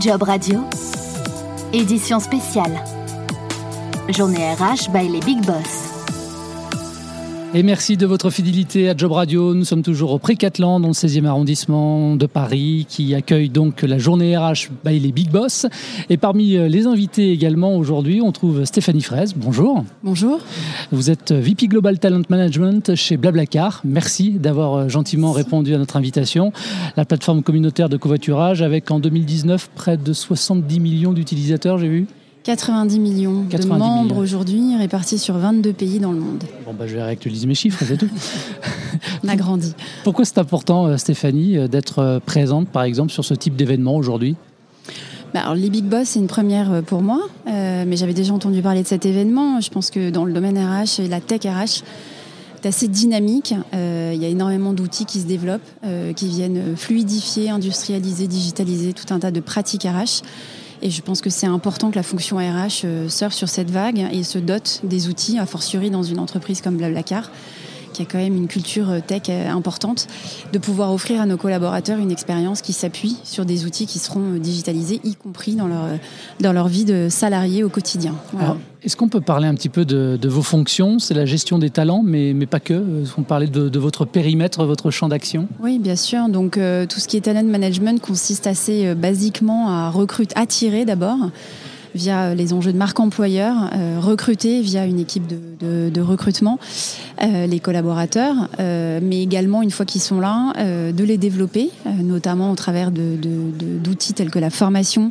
Job Radio, édition spéciale. Journée RH by les Big Boss. Et merci de votre fidélité à Job Radio. Nous sommes toujours au Précatlan, dans le 16e arrondissement de Paris, qui accueille donc la journée RH by les Big Boss. Et parmi euh, les invités également aujourd'hui, on trouve Stéphanie Fraise. Bonjour. Bonjour. Vous êtes VP Global Talent Management chez Blablacar. Merci d'avoir euh, gentiment répondu à notre invitation. La plateforme communautaire de covoiturage avec en 2019 près de 70 millions d'utilisateurs, j'ai vu. 90 millions de membres aujourd'hui, répartis sur 22 pays dans le monde. Bon, bah, je vais réactualiser mes chiffres, c'est tout. On a grandi. Pourquoi c'est important, euh, Stéphanie, euh, d'être euh, présente, par exemple, sur ce type d'événement aujourd'hui? Bah, alors, les Big Boss, c'est une première pour moi, mais j'avais déjà entendu parler de cet événement. Je pense que dans le domaine RH et la tech RH, c'est assez dynamique. il y a énormément d'outils qui se développent, qui viennent fluidifier, industrialiser, digitaliser tout un tas de pratiques RH. Et je pense que c'est important que la fonction RH euh, surfe sur cette vague et se dote des outils, a fortiori dans une entreprise comme Blablacar, qui a quand même une culture euh, tech euh, importante, de pouvoir offrir à nos collaborateurs une expérience qui s'appuie sur des outils qui seront digitalisés, y compris dans leur, dans leur vie de salarié au quotidien. Est-ce qu'on peut parler un petit peu de, vos fonctions? C'est la gestion des talents, mais, mais pas que. Est-ce qu'on parlait de, de, votre périmètre, votre champ d'action? Oui, bien sûr. Donc, euh, tout ce qui est talent management consiste assez euh, basiquement à recruter, attirer d'abord via les enjeux de marque employeur, euh, recruter via une équipe de, recrutement les collaborateurs, mais également, une fois qu'ils sont là, de les développer, notamment au travers d'outils tels que la formation,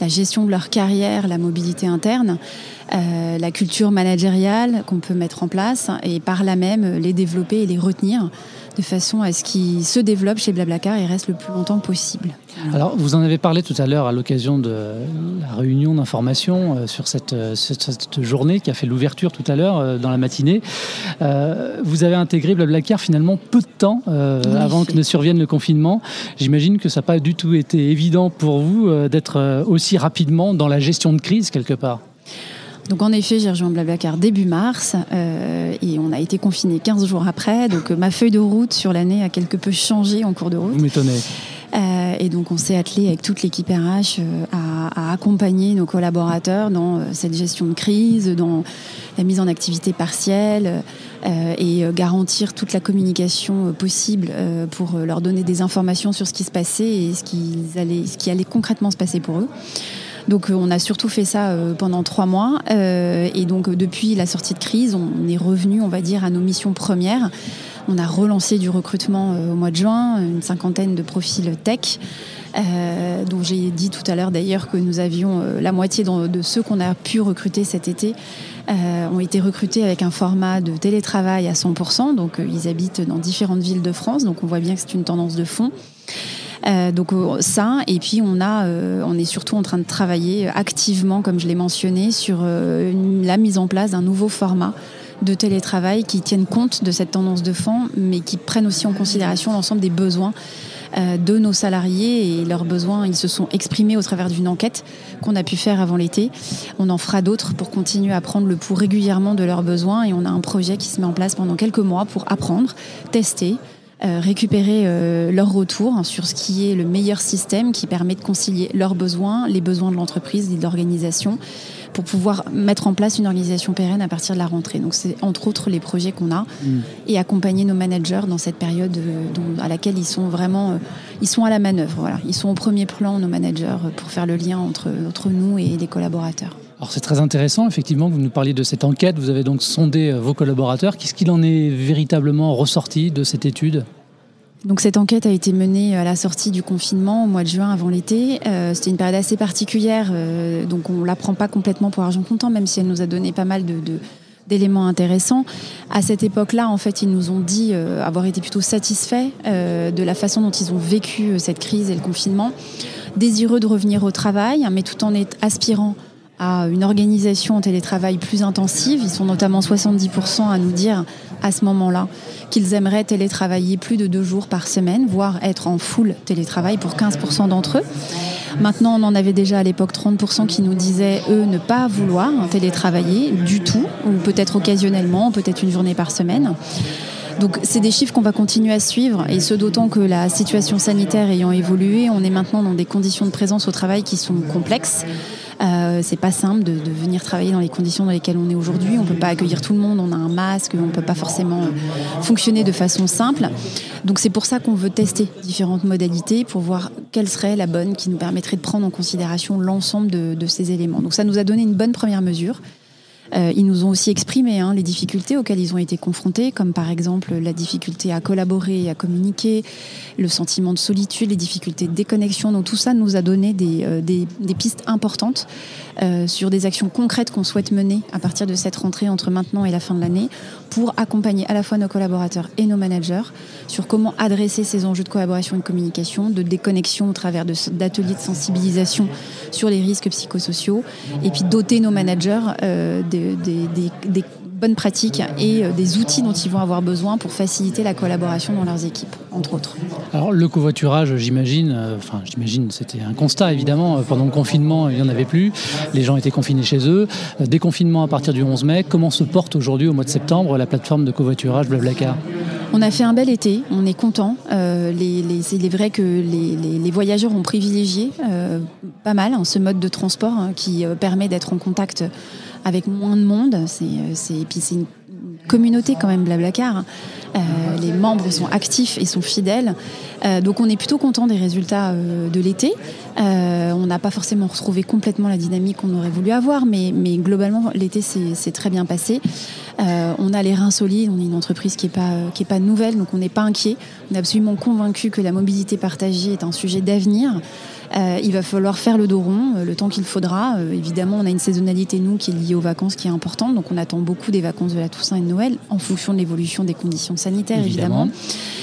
la gestion de leur carrière, la mobilité interne, euh, la culture managériale qu'on peut mettre en place et par là même les développer et les retenir de façon à ce qu'ils se développent chez Blablacar et restent le plus longtemps possible. Alors, vous en avez parlé tout à l'heure à l'occasion de la réunion d'information euh, sur euh, cette, cette, journée qui a fait l'ouverture tout à l'heure dans la matinée. vous avez intégré Blablacar finalement peu de temps avant que ne survienne le confinement. J'imagine que ça n'a pas du tout été évident pour vous d'être aussi rapidement dans la gestion de crise quelque part. Donc en effet, j'ai rejoint Blablacar début mars euh, et on a été confiné 15 jours après. Donc euh, ma feuille de route sur l'année a quelque peu changé en cours de route. Vous m'étonnez. Euh, et donc on s'est attelé avec toute l'équipe RH à, accompagner nos collaborateurs dans cette gestion de crise, dans la mise en activité partielle et garantir toute la communication possible pour leur donner des informations sur ce qui se passait et ce allait, ce qui allait concrètement se passer pour eux. Donc euh, on a surtout fait ça euh, pendant trois mois. Euh, et donc depuis la sortie de crise, on est revenu, on va dire, à nos missions premières. On a relancé du recrutement au mois de juin, une cinquantaine de profils tech. dont j'ai dit tout à l'heure d'ailleurs que nous avions la moitié de, ceux qu'on a pu recruter cet été ont été recrutés avec un format de télétravail à 100%. Donc ils habitent dans différentes villes de France. Donc on voit bien que c'est une tendance de fond. Euh, donc euh, ça, et puis on a, euh, on est surtout en train de travailler activement, comme je l'ai mentionné, sur la mise en place d'un nouveau format de télétravail qui tienne compte de cette tendance de fond, mais qui prenne aussi en considération l'ensemble des besoins de nos salariés et leurs besoins, ils se sont exprimés au travers d'une enquête qu'on a pu faire avant l'été. On en fera d'autres pour continuer à prendre le pouls régulièrement de leurs besoins et on a un projet qui se met en place pendant quelques mois pour apprendre, tester, récupérer euh, leur retour sur ce qui est le meilleur système qui permet de concilier leurs besoins, les besoins de l'entreprise et de l'organisation pour pouvoir mettre en place une organisation pérenne à partir de la rentrée. Donc c'est entre autres les projets qu'on a mm. et accompagner nos managers dans cette période euh, à laquelle ils sont vraiment ils sont à la manœuvre. Voilà. Ils sont au premier plan, nos managers, pour faire le lien entre, entre nous et les collaborateurs. Alors c'est très intéressant, effectivement, vous nous parliez de cette enquête, vous avez donc sondé euh, vos collaborateurs. Qu'est-ce qu'il en est véritablement ressorti de cette étude? Donc cette enquête a été menée à la sortie du confinement au mois de juin avant l'été. Euh, c'était une période assez particulière, euh, donc on la prend pas complètement pour argent comptant, même si elle nous a donné pas mal d'éléments intéressants. À cette époque-là, en fait, ils nous ont dit avoir été plutôt satisfaits de la façon dont ils ont vécu cette crise et le confinement, désireux de revenir au travail, mais tout en aspirant à une organisation en télétravail plus intensive. Ils sont notamment 70% à nous dire à ce moment-là qu'ils aimeraient télétravailler plus de deux jours par semaine, voire être en full télétravail pour 15% d'entre eux. Maintenant, on en avait déjà à l'époque 30% qui nous disaient, eux, ne pas vouloir télétravailler du tout, ou peut-être occasionnellement, peut-être une journée par semaine. Donc c'est des chiffres qu'on va continuer à suivre et ce d'autant que la situation sanitaire ayant évolué, on est maintenant dans des conditions de présence au travail qui sont complexes. Euh, c'est pas simple de, venir travailler dans les conditions dans lesquelles on est aujourd'hui. On peut pas accueillir tout le monde, on a un masque, on peut pas forcément fonctionner de façon simple. Donc c'est pour ça qu'on veut tester différentes modalités pour voir quelle serait la bonne qui nous permettrait de prendre en considération l'ensemble de, de ces éléments. Donc ça nous a donné une bonne première mesure. Euh, ils nous ont aussi exprimé hein, les difficultés auxquelles ils ont été confrontés, comme par exemple la difficulté à collaborer et à communiquer, le sentiment de solitude, les difficultés de déconnexion. Donc tout ça nous a donné des, euh, des, des pistes importantes euh, sur des actions concrètes qu'on souhaite mener à partir de cette rentrée entre maintenant et la fin de l'année pour accompagner à la fois nos collaborateurs et nos managers sur comment adresser ces enjeux de collaboration et de communication, de déconnexion au travers d'ateliers de, sensibilisation sur les risques psychosociaux et puis doter nos managers euh, des, des, des bonnes pratiques et euh, des outils dont ils vont avoir besoin pour faciliter la collaboration dans leurs équipes, entre autres. Alors le covoiturage, j'imagine, euh, enfin j'imagine, c'était un constat évidemment. Euh, pendant le confinement, il n'y en avait plus. Les gens étaient confinés chez eux. Déconfinement à partir du 11 mai. Comment se porte aujourd'hui, au mois de septembre, la plateforme de covoiturage Blablacar? On a fait un bel été, on est content. Euh, il est vrai que les, voyageurs ont privilégié pas mal hein, ce mode de transport hein, qui permet d'être en contact avec moins de monde. C'est, c'est, et puis c'est une communauté quand même, Blablacar. Euh, les membres sont actifs et sont fidèles. Euh, donc on est plutôt content des résultats euh, de l'été. on n'a pas forcément retrouvé complètement la dynamique qu'on aurait voulu avoir, mais, mais globalement l'été s'est très bien passé. on a les reins solides, on est une entreprise qui n'est pas, pas nouvelle, donc on n'est pas inquiet. On est absolument convaincu que la mobilité partagée est un sujet d'avenir. Euh, il va falloir faire le dos rond euh, le temps qu'il faudra. Euh, évidemment, on a une saisonnalité, nous, qui est liée aux vacances, qui est importante. Donc, on attend beaucoup des vacances de la Toussaint et de Noël, en fonction de l'évolution des conditions sanitaires, évidemment.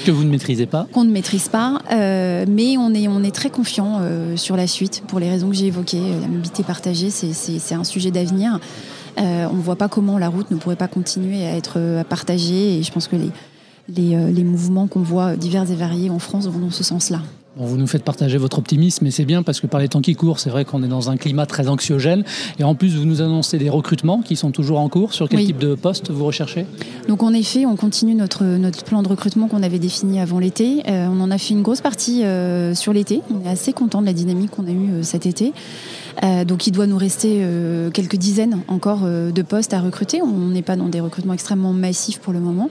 Que vous ne maîtrisez pas Qu'on ne maîtrise pas. mais on est, on est très confiant sur la suite, pour les raisons que j'ai évoquées. La mobilité partagée, c'est un sujet d'avenir. on ne voit pas comment la route ne pourrait pas continuer à être partagée. Et je pense que les, les, les mouvements qu'on voit divers et variés en France vont dans ce sens-là vous nous faites partager votre optimisme, et c'est bien parce que par les temps qui courent, c'est vrai qu'on est dans un climat très anxiogène. Et en plus, vous nous annoncez des recrutements qui sont toujours en cours. Sur quel type de poste vous recherchez? Donc en effet, on continue notre, notre plan de recrutement qu'on avait défini avant l'été. Euh, on en a fait une grosse partie euh, sur l'été. On est assez content de la dynamique qu'on a eue euh, cet été. donc il doit nous rester quelques dizaines encore de postes à recruter. On n'est pas dans des recrutements extrêmement massifs pour le moment.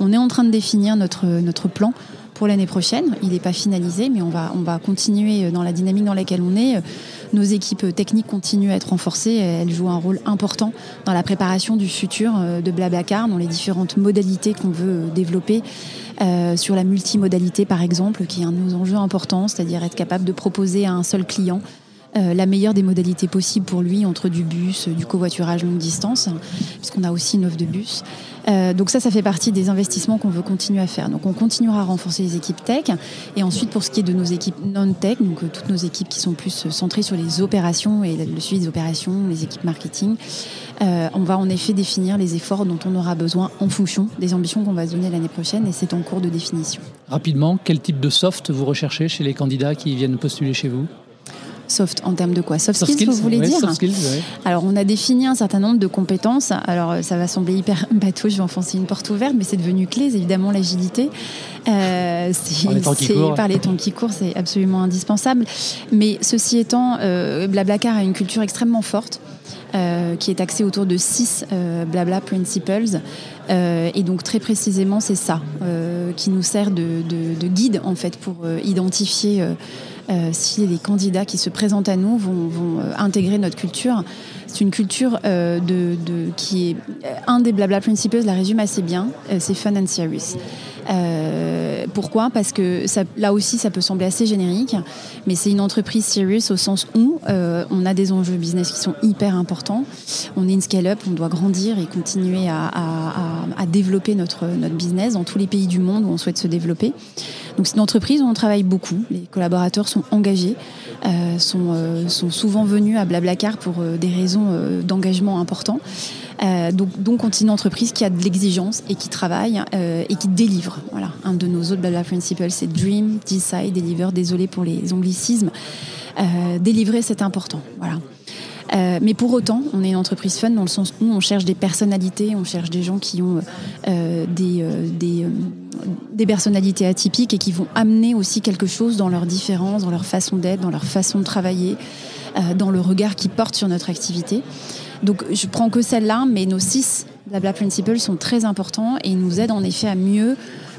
On est en train de définir notre, notre plan pour l'année prochaine. Il n'est pas finalisé, mais on va, on va continuer dans la dynamique dans laquelle on est. Nos équipes techniques continuent à être renforcées. Elles jouent un rôle important dans la préparation du futur euh, de Blablacar, dans les différentes modalités qu'on veut développer. Euh, sur la multimodalité, par exemple, qui est un de nos enjeux importants, c'est-à-dire être capable de proposer à un seul client euh, la meilleure des modalités possibles pour lui entre du bus, du covoiturage longue distance, puisqu'on a aussi une offre de bus. Euh, donc ça, ça fait partie des investissements qu'on veut continuer à faire. Donc on continuera à renforcer les équipes tech. Et ensuite, pour ce qui est de nos équipes non-tech, donc euh, toutes nos équipes qui sont plus centrées sur les opérations et le suivi des opérations, les équipes marketing, on va en effet définir les efforts dont on aura besoin en fonction des ambitions qu'on va se donner l'année prochaine et c'est en cours de définition. Rapidement, quel type de soft vous recherchez chez les candidats qui viennent postuler chez vous? Soft en termes de quoi Soft, skills, vous voulez dire soft skills, Alors, on a défini un certain nombre de compétences. Alors, ça va sembler hyper bateau, je vais enfoncer une porte ouverte, mais c'est devenu clé, évidemment, l'agilité. Euh, par les temps qui courent. Par les temps qui courent, c'est absolument indispensable. Mais ceci étant, euh, Blablacar a une culture extrêmement forte. Euh, qui est axée autour de six euh, blabla principles. Euh, et donc très précisément, c'est ça qui nous sert de, de, guide en fait pour identifier euh, si les candidats qui se présentent à nous vont, euh, intégrer notre culture. C'est une culture euh, de, qui est un des blabla principes, la résume assez bien, c'est fun and serious. pourquoi? Parce que là aussi, ça peut sembler assez générique, mais c'est une entreprise serious au sens où on a des enjeux business qui sont hyper importants. On est une scale-up, on doit grandir et continuer à, à, développer notre, notre business dans tous les pays du monde où on souhaite se développer. Donc c'est une entreprise où on travaille beaucoup. Les collaborateurs sont engagés, euh, sont, euh, sont, souvent venus à Blablacar pour euh, des raisons d'engagement importants. donc, donc on est une entreprise qui a de l'exigence et qui travaille et qui délivre. Voilà. Un de nos autres Blabla Principles, c'est Dream, Decide, Deliver. Désolé pour les anglicismes. délivrer, c'est important. Voilà. mais pour autant, on est une entreprise fun dans le sens où on cherche des personnalités, on cherche des gens qui ont des, des, des, personnalités atypiques et qui vont amener aussi quelque chose dans leur différence, dans leur façon d'être, dans leur façon de travailler, dans le regard qu'ils portent sur notre activité. Donc je prends que celle-là, mais nos six Blabla Principles sont très importants et nous aident en effet à mieux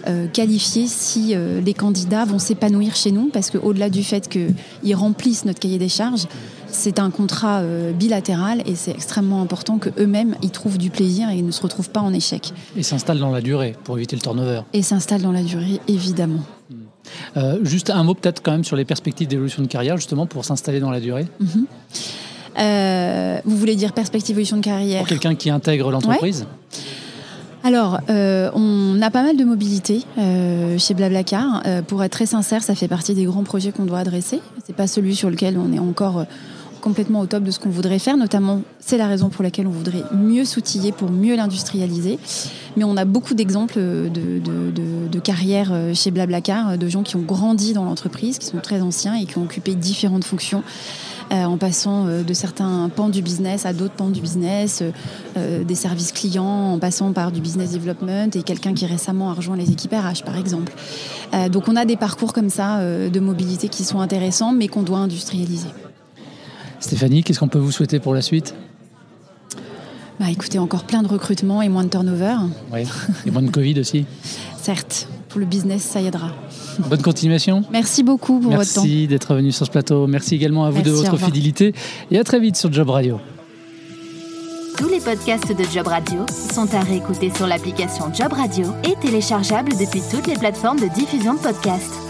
euh, qualifier si euh, les candidats vont s'épanouir chez nous, parce qu'au-delà du fait qu'ils remplissent notre cahier des charges, c'est un contrat euh, bilatéral et c'est extrêmement important qu'eux-mêmes y trouvent du plaisir et ne se retrouvent pas en échec. Et s'installent dans la durée pour éviter le turnover. Et s'installent dans la durée, évidemment. juste un mot peut-être quand même sur les perspectives d'évolution de carrière, justement pour s'installer dans la durée. Mhm. vous voulez dire perspective d'évolution de carrière? Pour quelqu'un qui intègre l'entreprise? Alors, euh, on a pas mal de mobilité euh, chez Blablacar. Euh, pour être très sincère, ça fait partie des grands projets qu'on doit adresser. C'est pas celui sur lequel on est encore complètement au top de ce qu'on voudrait faire. Notamment, c'est la raison pour laquelle on voudrait mieux s'outiller pour mieux l'industrialiser. Mais on a beaucoup d'exemples de, de, carrières chez Blablacar, de gens qui ont grandi dans l'entreprise, qui sont très anciens et qui ont occupé différentes fonctions. Euh, en passant euh, de certains pans du business à d'autres pans du business, euh, des services clients, en passant par du business development et quelqu'un qui récemment a rejoint les équipes RH, par exemple. donc on a des parcours comme ça de mobilité qui sont intéressants, mais qu'on doit industrialiser. Stéphanie, qu'est-ce qu'on peut vous souhaiter pour la suite bah, écoutez, encore plein de recrutements et moins de turnover. Oui, et moins de Covid aussi. Certes, pour le business, ça y aidera. Bonne continuation. Merci beaucoup pour votre temps. Merci d'être venu sur ce plateau. Merci également à vous de votre fidélité et à très vite sur Job Radio. Tous les podcasts de Job Radio sont à réécouter sur l'application Job Radio et téléchargeables depuis toutes les plateformes de diffusion de podcasts.